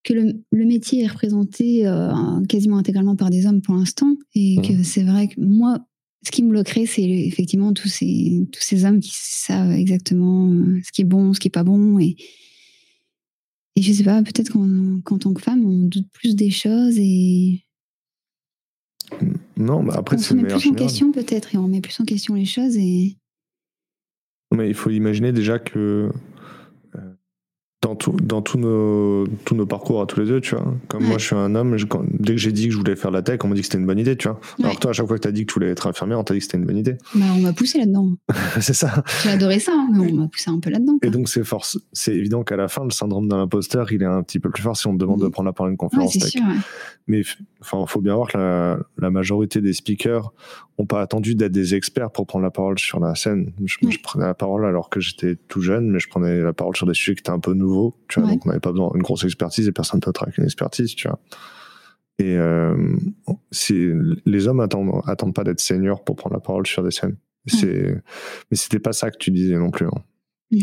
que le, métier est représenté euh, quasiment intégralement par des hommes pour l'instant. Et que c'est vrai que moi, ce qui me bloquerait, c'est effectivement tous ces, tous ces hommes qui savent exactement euh, ce qui est bon, ce qui est pas bon. Et, et je sais pas, peut-être qu'en tant que femme, on doute plus des choses et. Non, mais après, c'est On remet plus en question peut-être et on remet plus en question les choses et. Mais il faut imaginer déjà que dans, tout, dans tous, nos, tous nos parcours à tous les deux, tu vois. Comme moi, je suis un homme, dès que j'ai dit que je voulais faire la tech, on m'a dit que c'était une bonne idée, tu vois. Alors toi, à chaque fois que tu as dit que tu voulais être infirmière, on t'a dit que c'était une bonne idée. Bah, on m'a poussé là-dedans. [LAUGHS] c'est ça. J'ai adoré ça, hein, mais on m'a poussé un peu là-dedans. Et donc, c'est force, c'est évident qu'à la fin, le syndrome de l'imposteur, il est un petit peu plus fort si on te demande de prendre la parole à une conférence tech. Sûr, mais enfin, faut bien voir que la, la majorité des speakers ont pas attendu d'être des experts pour prendre la parole sur la scène. Je, prenais la parole alors que j'étais tout jeune, mais je prenais la parole sur des sujets qui étaient un peu nouveaux. Tu vois, donc on n'avait pas besoin d'une grosse expertise et personne d'autre avec une expertise, tu vois. Et euh, les hommes attendent, attendent pas d'être seniors pour prendre la parole sur des scènes. C'est, mais c'était pas ça que tu disais non plus. Hein.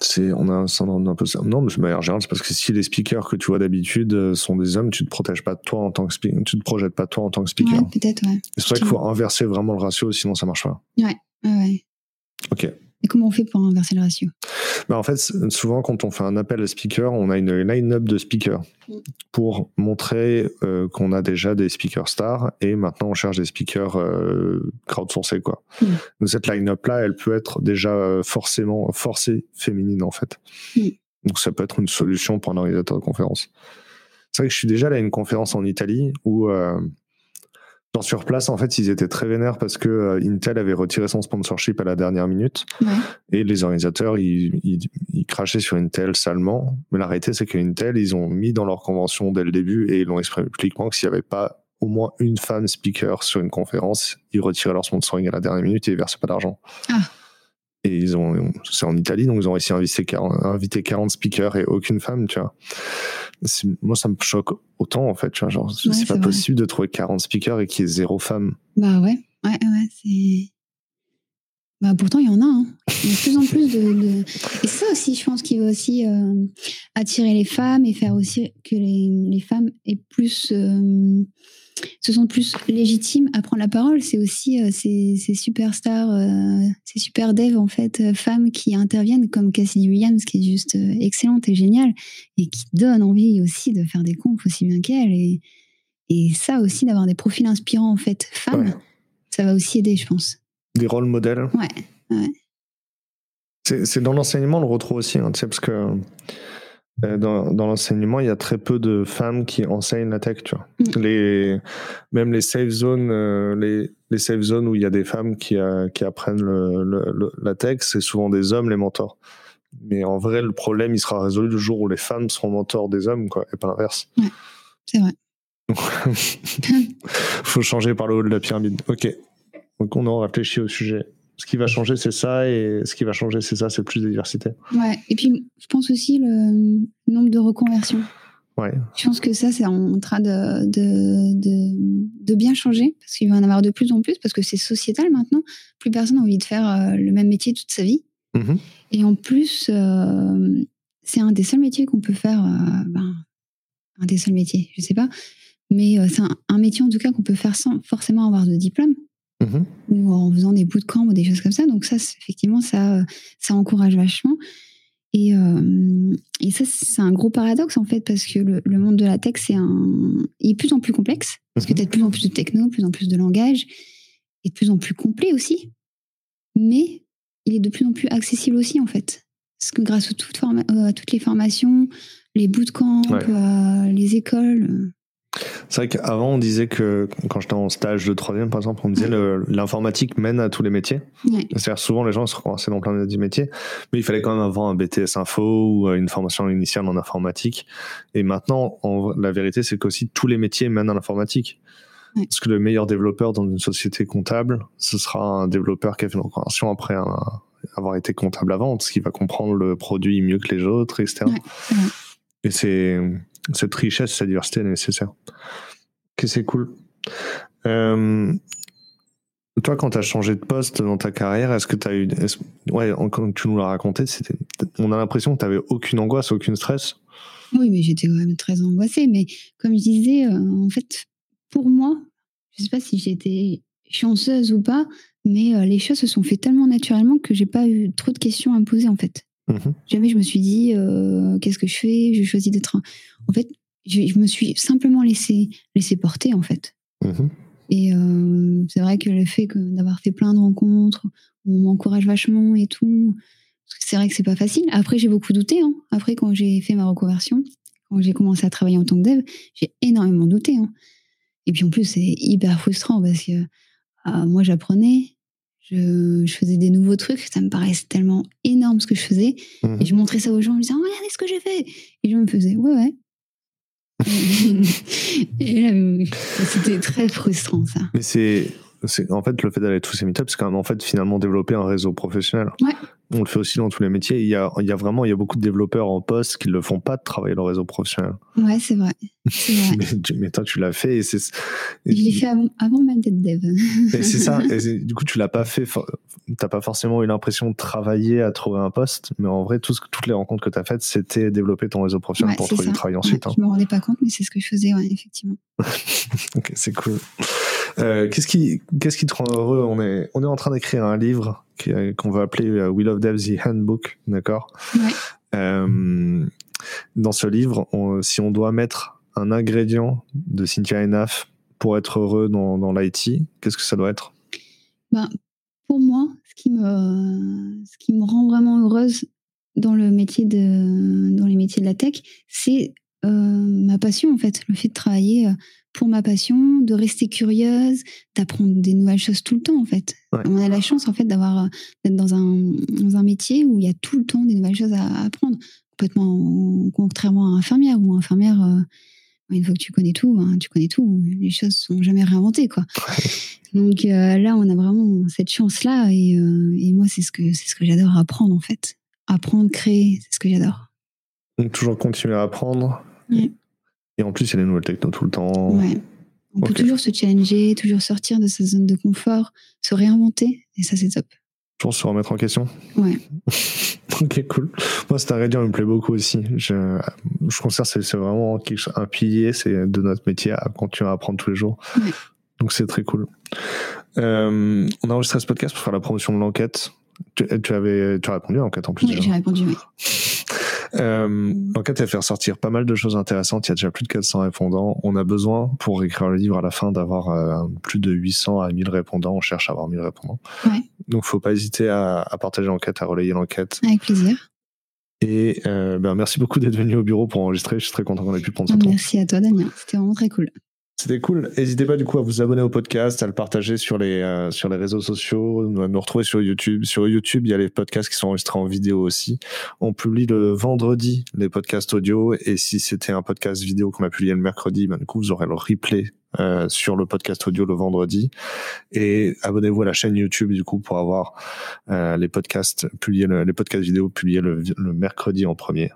C'est on a un syndrome d'un peu non mais de manière générale c'est parce que si les speakers que tu vois d'habitude euh, sont des hommes tu te protèges pas de toi en tant que speaker tu te projettes pas toi en tant que speaker. Ouais, peut-être ouais. C'est vrai qu'il faut inverser vraiment le ratio sinon ça marche pas. Ouais ouais. Ok et comment on fait pour inverser le ratio? Bah En fait, souvent, quand on fait un appel à speaker, on a une line-up de speakers pour montrer euh, qu'on a déjà des speakers stars et maintenant on cherche des speakers euh, crowdsourcés. Quoi. Mm. Donc, cette line-up-là, elle peut être déjà euh, forcément forcée féminine, en fait. Mm. Donc, ça peut être une solution pour un organisateur de conférence. C'est vrai que je suis déjà allé à une conférence en Italie où euh, sur place, en fait, ils étaient très vénères parce que euh, Intel avait retiré son sponsorship à la dernière minute. Et les organisateurs, ils, ils, crachaient sur Intel salement. Mais la réalité, c'est que Intel, ils ont mis dans leur convention dès le début et ils l'ont exprimé publiquement que s'il n'y avait pas au moins une femme speaker sur une conférence, ils retiraient leur sponsoring à la dernière minute et ils versaient pas d'argent. Ah. Et ils ont, c'est en Italie, donc ils ont réussi à inviter 40, inviter 40 speakers et aucune femme, tu vois. Moi, ça me choque autant, en fait, tu vois. Genre, c'est pas possible de trouver 40 speakers et qu'il y ait zéro femme. Bah ouais, ouais, ouais, c'est. Bah pourtant, il y en a. Hein. Il y a de plus en plus de. Et ça aussi, je pense qu'il va aussi euh, attirer les femmes et faire aussi que les, les femmes aient plus. Euh, se sont plus légitimes à prendre la parole. C'est aussi euh, ces, ces, superstars, euh, ces super devs, en fait, euh, femmes qui interviennent comme Cassidy Williams, qui est juste excellente et géniale, et qui donne envie aussi de faire des confs aussi bien qu'elle. Et, et ça aussi, d'avoir des profils inspirants, en fait, femmes, ça va aussi aider, je pense. Des rôles modèles Ouais, ouais. C'est dans l'enseignement, on le retrouve aussi, hein, parce que dans, dans l'enseignement, il y a très peu de femmes qui enseignent la tech, tu vois. Mm. Les, même les safe zones, euh, les, les safe zones où il y a des femmes qui, euh, qui apprennent le, le, la tech, c'est souvent des hommes les mentors. Mais en vrai, le problème, il sera résolu le jour où les femmes seront mentors des hommes, quoi, et pas l'inverse. Ouais, c'est vrai. [LAUGHS] Faut changer par le haut de la pyramide. Ok. Donc on a réfléchi au sujet ce qui va changer, c'est ça, et ce qui va changer, c'est ça, c'est plus de diversité. Ouais, et puis je pense aussi le nombre de reconversions. Ouais. Je pense que ça, c'est en train de, de, de, bien changer, parce qu'il va en avoir de plus en plus, parce que c'est sociétal maintenant. Plus personne n'a envie de faire euh, le même métier toute sa vie. Mm-hmm. Et en plus, euh, c'est un des seuls métiers qu'on peut faire. Euh, ben, un des seuls métiers, je sais pas. Mais c'est un, un, métier en tout cas qu'on peut faire sans forcément avoir de diplôme. Mhm. ou en faisant des bootcamps ou des choses comme ça. Donc ça, effectivement, ça, ça encourage vachement. Et, euh, et ça, c'est un gros paradoxe en fait, parce que le, monde de la tech, c'est un, il est de plus en plus complexe, parce que tu as de plus en plus de techno, de plus en plus de langage, et de plus en plus complet aussi. Mais il est de plus en plus accessible aussi en fait. Parce que grâce à toutes, euh, toutes les formations, les bootcamps, euh, les écoles, c'est vrai qu'avant, on disait que, quand j'étais en stage de troisième, par exemple, on disait l'informatique mène à tous les métiers. C'est-à-dire, souvent, les gens se commençaient dans plein de métiers, mais il fallait quand même avoir un BTS info ou euh, une formation initiale en informatique. Et maintenant, la vérité, c'est qu'aussi tous les métiers mènent à l'informatique. Parce que le meilleur développeur dans une société comptable, ce sera un développeur qui a fait une reconversion après avoir été comptable avant, parce qu'il va comprendre le produit mieux que les autres, etc. Et c'est cette richesse, cette diversité est nécessaire. Ok, c'est cool. Euh, toi, quand tu as changé de poste dans ta carrière, est-ce que tu as eu. Ouais, quand tu nous l'as raconté, on a l'impression que tu n'avais aucune angoisse, aucune stress. Oui, mais j'étais quand même très angoissée. Mais comme je disais, euh, en fait, pour moi, je ne sais pas si j'étais chanceuse ou pas, mais euh, les choses se sont fait tellement naturellement que j'ai pas eu trop de questions à me poser, en fait. Mhm. Jamais je me suis dit euh, qu'est-ce que je fais, je choisis d'être. En fait, je, me suis simplement laissé laissé porter en fait. Mhm. Et euh, c'est vrai que le fait d'avoir fait plein de rencontres, on m'encourage vachement et tout. C'est vrai que c'est pas facile. Après, j'ai beaucoup douté. Hein. Après, quand j'ai fait ma reconversion, quand j'ai commencé à travailler en tant que dev, j'ai énormément douté. Hein. Et puis en plus, c'est hyper frustrant parce que euh, moi, j'apprenais, je, faisais des nouveaux trucs, ça me paraissait tellement énorme ce que je faisais. Mhm. Et je montrais ça aux gens, je disais, oh, regardez ce que j'ai fait. Et je me faisais, ouais, ouais. [LAUGHS] [LAUGHS] et c'était très frustrant, ça. Mais c'est en fait le fait d'aller à tous ces meetups, c'est quand même en fait finalement développer un réseau professionnel. On le fait aussi dans tous les métiers. Il y a, il y a vraiment il y a beaucoup de développeurs en poste qui ne le font pas de travailler leur réseau professionnel. Ouais, c'est vrai. [LAUGHS] mais, toi, tu l'as fait. Et c'est, Je l'ai fait avant, avant même d'être dev. c'est ça. [LAUGHS] Et du coup, tu l'as pas fait. T'as pas forcément eu l'impression de travailler à trouver un poste, mais en vrai, tout ce, toutes les rencontres que tu as faites, c'était développer ton réseau professionnel pour trouver du travail ensuite. Hein. Je me rendais pas compte, mais c'est ce que je faisais, effectivement. [LAUGHS] ok, c'est cool. Euh, qu'est-ce qui, qu'est-ce qui te rend heureux? On est, on est en train d'écrire un livre qu'on va appeler euh, We Love Dev the Handbook, d'accord? Euh, Dans ce livre, si on doit mettre un ingrédient de Cynthia Enaf pour être heureux dans, dans l'IT, qu'est-ce que ça doit être? Ben, Pour moi, ce qui, me, ce qui me rend vraiment heureuse dans le métier de dans les métiers de la tech, c'est ma passion en fait, le fait de travailler pour ma passion, de rester curieuse, d'apprendre des nouvelles choses tout le temps en fait. On a la chance en fait d'avoir d'être dans un, dans un métier où il y a tout le temps des nouvelles choses à apprendre, complètement contrairement à infirmière ou infirmière euh, une fois que tu connais tout, ben, tu connais tout, les choses sont jamais réinventées quoi. Donc euh, là, on a vraiment cette chance là et, euh, et moi c'est ce que c'est ce que j'adore apprendre en fait, apprendre, créer, c'est ce que j'adore. Donc toujours continuer à apprendre. Et en plus, il y a des nouvelles techno tout le temps. Ouais. On peut toujours se challenger, toujours sortir de sa zone de confort, se réinventer, et ça, c'est top. Toujours se remettre en question. Ouais. [LAUGHS] ok, cool. Moi, cet ingrédient me plaît beaucoup aussi. Je, je considère que c'est vraiment un pilier c'est de notre métier à continuer à apprendre tous les jours. Ouais. Donc, c'est très cool. Euh, on a enregistré ce podcast pour faire la promotion de l'enquête. Tu, avais, tu as répondu à l'enquête en plus. Oui, j'ai répondu, oui. [LAUGHS] Euh, L'enquête va faire sortir pas mal de choses intéressantes. Il y a déjà plus de 400 répondants. On a besoin, pour écrire le livre à la fin, d'avoir euh, plus de 800 à 1000 répondants. On cherche à avoir 1000 répondants. Ouais. Donc, faut pas hésiter à, partager l'enquête, à relayer l'enquête. Avec plaisir. Et ben, merci beaucoup d'être venu au bureau pour enregistrer. Je suis très content qu'on ait pu prendre ce temps. Merci à toi, Damien. C'était vraiment très cool. C'était cool. N'hésitez pas du coup à vous abonner au podcast, à le partager sur les, euh, sur les réseaux sociaux, à nous retrouver sur YouTube. Sur YouTube, il y a les podcasts qui sont enregistrés en vidéo aussi. On publie le vendredi les podcasts audio et si c'était un podcast vidéo qu'on a publié le mercredi, ben, du coup vous aurez le replay euh, sur le podcast audio le vendredi. Et abonnez-vous à la chaîne YouTube du coup pour avoir euh, les podcasts publiés, les podcasts vidéo publiés le, le mercredi en premier.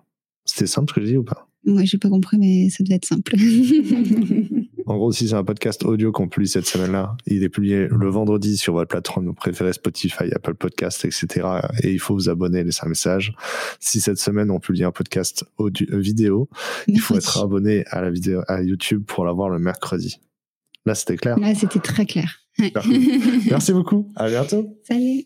C'était simple ce que je dis ou pas? Moi, j'ai pas compris, mais ça devait être simple. [LAUGHS] En gros, si c'est un podcast audio qu'on publie cette semaine-là, il est publié le vendredi sur votre plateforme préférée, Spotify, Apple Podcast, etc. Et il faut vous abonner, laisser un message. Si cette semaine on publie un podcast audio, euh, vidéo, il faut être [LAUGHS] abonné à la vidéo à YouTube pour l'avoir le mercredi. Là, c'était clair. Là, c'était très clair. [LAUGHS] Merci beaucoup. À bientôt. Salut.